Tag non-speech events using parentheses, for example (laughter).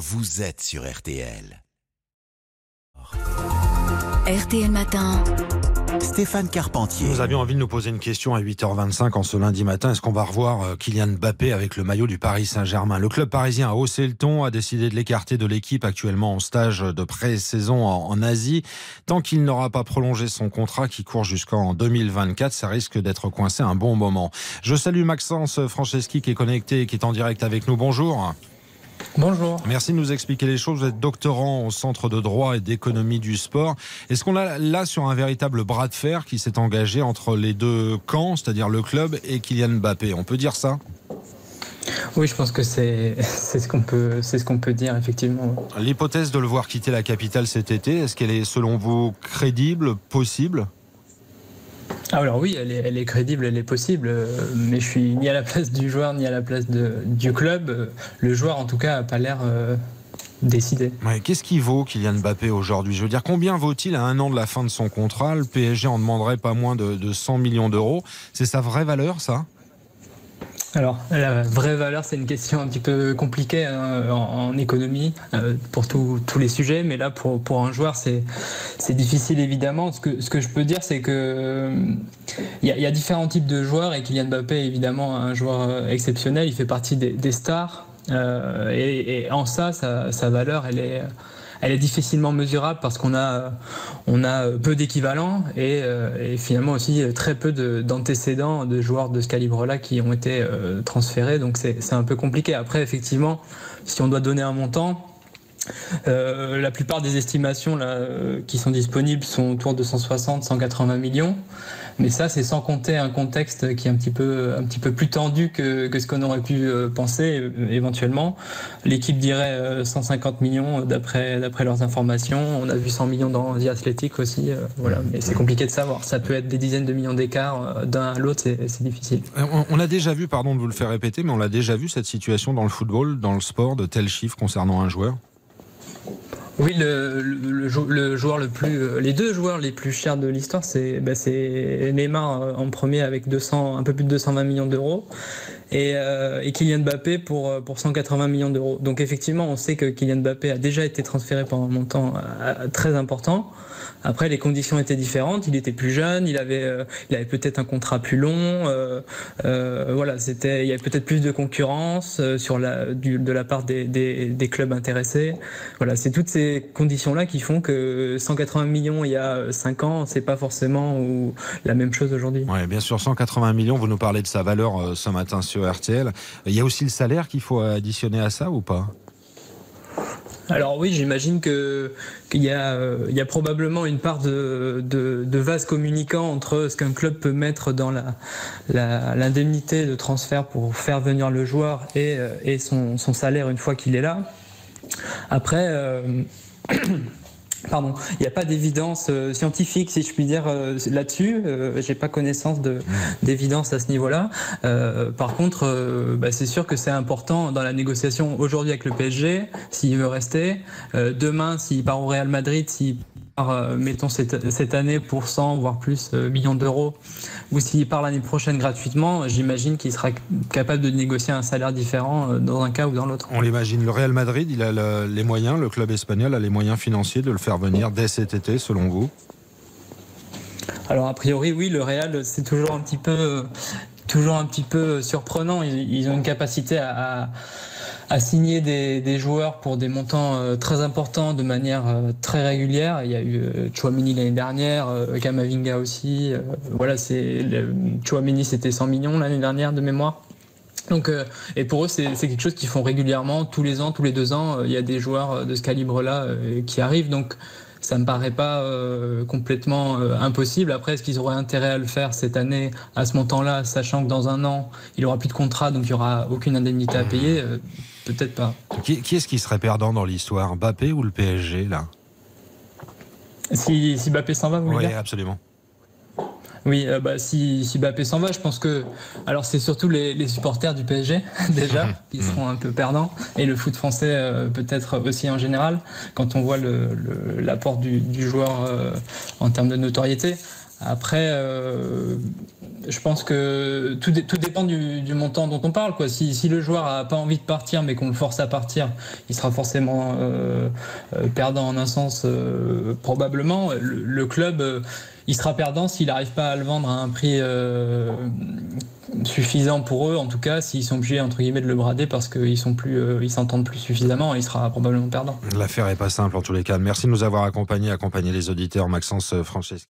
vous êtes sur RTL. RTL Matin. Stéphane Carpentier. Nous avions envie de nous poser une question à 8h25 en ce lundi matin. Est-ce qu'on va revoir euh, Kylian Mbappé avec le maillot du Paris Saint-Germain? Le club parisien a haussé le ton, a décidé de l'écarter de l'équipe actuellement en stage de pré-saison en, Asie. Tant qu'il n'aura pas prolongé son contrat qui court jusqu'en 2024, ça risque d'être coincé un bon moment. Je salue Maxence Franceschi qui est connecté et qui est en direct avec nous. Bonjour. Bonjour. Merci de nous expliquer les choses. Vous êtes doctorant au Centre de droit et d'économie du sport. Est-ce qu'on a là sur un véritable bras de fer qui s'est engagé entre les deux camps, c'est-à-dire le club et Kylian Mbappé? On peut dire ça? Oui, je pense que c'est (laughs) ce qu'on peut c'est ce qu'on peut dire effectivement. L'hypothèse de le voir quitter la capitale cet été, est-ce qu'elle est selon vous crédible, possible? Alors oui, elle est, crédible, elle est possible, euh, mais je suis ni à la place du joueur ni à la place du club. Le joueur, en tout cas, n'a pas l'air euh, décidé. Qu'est-ce qui vaut Kylian Mbappé aujourd'hui? Je veux dire, combien vaut-il à un an de la fin de son contrat? Le PSG en demanderait pas moins de, de 100 millions d'euros. C'est sa vraie valeur, ça? Alors, la vraie valeur, c'est une question un petit peu compliquée hein, en, économie euh, pour tous les sujets, mais là, pour, pour un joueur, c'est difficile évidemment. Ce que, ce que je peux dire, c'est que il y, a différents types de joueurs et Kylian Mbappé évidemment un joueur euh, exceptionnel. Il fait partie des, stars euh, et, et, en ça, sa, sa valeur, elle est elle est difficilement mesurable parce qu'on a, peu d'équivalents et, euh, finalement aussi très peu d'antécédents de, joueurs de ce calibre-là qui ont été euh, transférés. Donc c'est un peu compliqué. Après, effectivement, si on doit donner un montant, la plupart des estimations là, qui sont disponibles sont autour de 160-180 millions. Mais ça, c'est sans compter un contexte qui est un petit peu, un petit peu plus tendu que, que ce qu'on aurait pu euh, penser euh, éventuellement. L'équipe dirait 150 euh, millions d'après, d'après leurs informations. On a vu 100 millions dans The Athletic aussi. Voilà. Mais c'est compliqué de savoir. Ça peut être des dizaines de millions d'écart d'un à l'autre, c'est, difficile. On a déjà vu, pardon de vous le faire répéter, mais on l'a déjà vu cette situation dans le football, dans le sport, de tels chiffres concernant un joueur? Oui, le, joueur le plus, euh, les deux joueurs les plus chers de l'histoire, c'est bah, Neymar euh, en premier avec 200, un peu plus de 220 millions d'euros et, euh, et, Kylian Mbappé pour, pour 180 millions d'euros. Donc effectivement, on sait que Kylian Mbappé a déjà été transféré par un montant très important. Après, les conditions étaient différentes. Il était plus jeune, il avait, avait peut-être un contrat plus long. Voilà, c'était, il y avait peut-être plus de concurrence sur la, du, de la part des, des, des, clubs intéressés. Voilà, c'est toutes ces conditions-là qui font que 180 millions il y a 5 ans, c'est pas forcément ou, la même chose aujourd'hui. Oui, bien sûr, 180 millions. Vous nous parlez de sa valeur ce matin sur RTL. Il y a aussi le salaire qu'il faut additionner à ça ou pas? Alors oui, j'imagine que qu'il y a il y a probablement une part de, de, de vase communicant entre ce qu'un club peut mettre dans la l'indemnité de transfert pour faire venir le joueur et, et son, son salaire une fois qu'il est là. Après. Euh, (clears throat) Pardon, il n'y a pas d'évidence euh, scientifique, si je puis dire, euh, là-dessus. Euh, J'ai pas connaissance d'évidence à ce niveau-là. Par contre, bah, c'est sûr que c'est important dans la négociation aujourd'hui avec le PSG, s'il veut rester. demain, s'il part au Real Madrid, s'il mettons cette, année pour 100 voire plus euh, millions d'euros, ou s'il part l'année prochaine gratuitement, j'imagine qu'il sera capable de négocier un salaire différent euh, dans un cas ou dans l'autre. On l'imagine. Le Real Madrid, il a les moyens, le club espagnol a les moyens financiers de le faire venir dès cet été, selon vous? Alors a priori oui, le Real c'est toujours un petit peu toujours un petit peu surprenant. Ils, ont une capacité à à signer des, des, joueurs pour des montants euh, très importants de manière euh, très régulière. Il y a eu euh, Chouamini l'année dernière, Kamavinga aussi. voilà, c'est Chouamini c'était 100 millions l'année dernière de mémoire. Donc, et pour eux, c'est quelque chose qu'ils font régulièrement, tous les ans, tous les deux ans. Il y a des joueurs de ce calibre-là qui arrivent. Donc, ça me paraît pas euh, complètement euh, impossible. Après, est-ce qu'ils auraient intérêt à le faire cette année à ce montant-là, sachant que dans un an, il aura plus de contrat, donc il y aura aucune indemnité à payer euh, Peut-être pas. Qui, est-ce qui serait perdant dans l'histoire, Mbappé ou le PSG là? Si, si Mbappé s'en va, vous Oui, absolument. Oui, euh, bah, si, si Bappé s'en va, je pense que. Alors, c'est surtout les, les, supporters du PSG, (laughs) déjà, (laughs) qui seront un peu perdants. Et le foot français, euh, peut-être aussi en général, quand on voit l'apport le, du, du, joueur euh, en termes de notoriété. Après, je pense que tout, tout dépend du, montant dont on parle. Quoi. Si, si le joueur a pas envie de partir, mais qu'on le force à partir, il sera forcément euh, euh perdant en un sens, euh, probablement. Le, club, il sera perdant s'il n'arrive pas à le vendre à un prix suffisant pour eux, en tout cas, s'ils sont obligés entre guillemets de le brader parce qu'ils sont plus, s'entendent plus suffisamment, il sera probablement perdant. L'affaire est pas simple en tous les cas. Merci de nous avoir accompagnés, accompagné les auditeurs, Maxence Franceschi.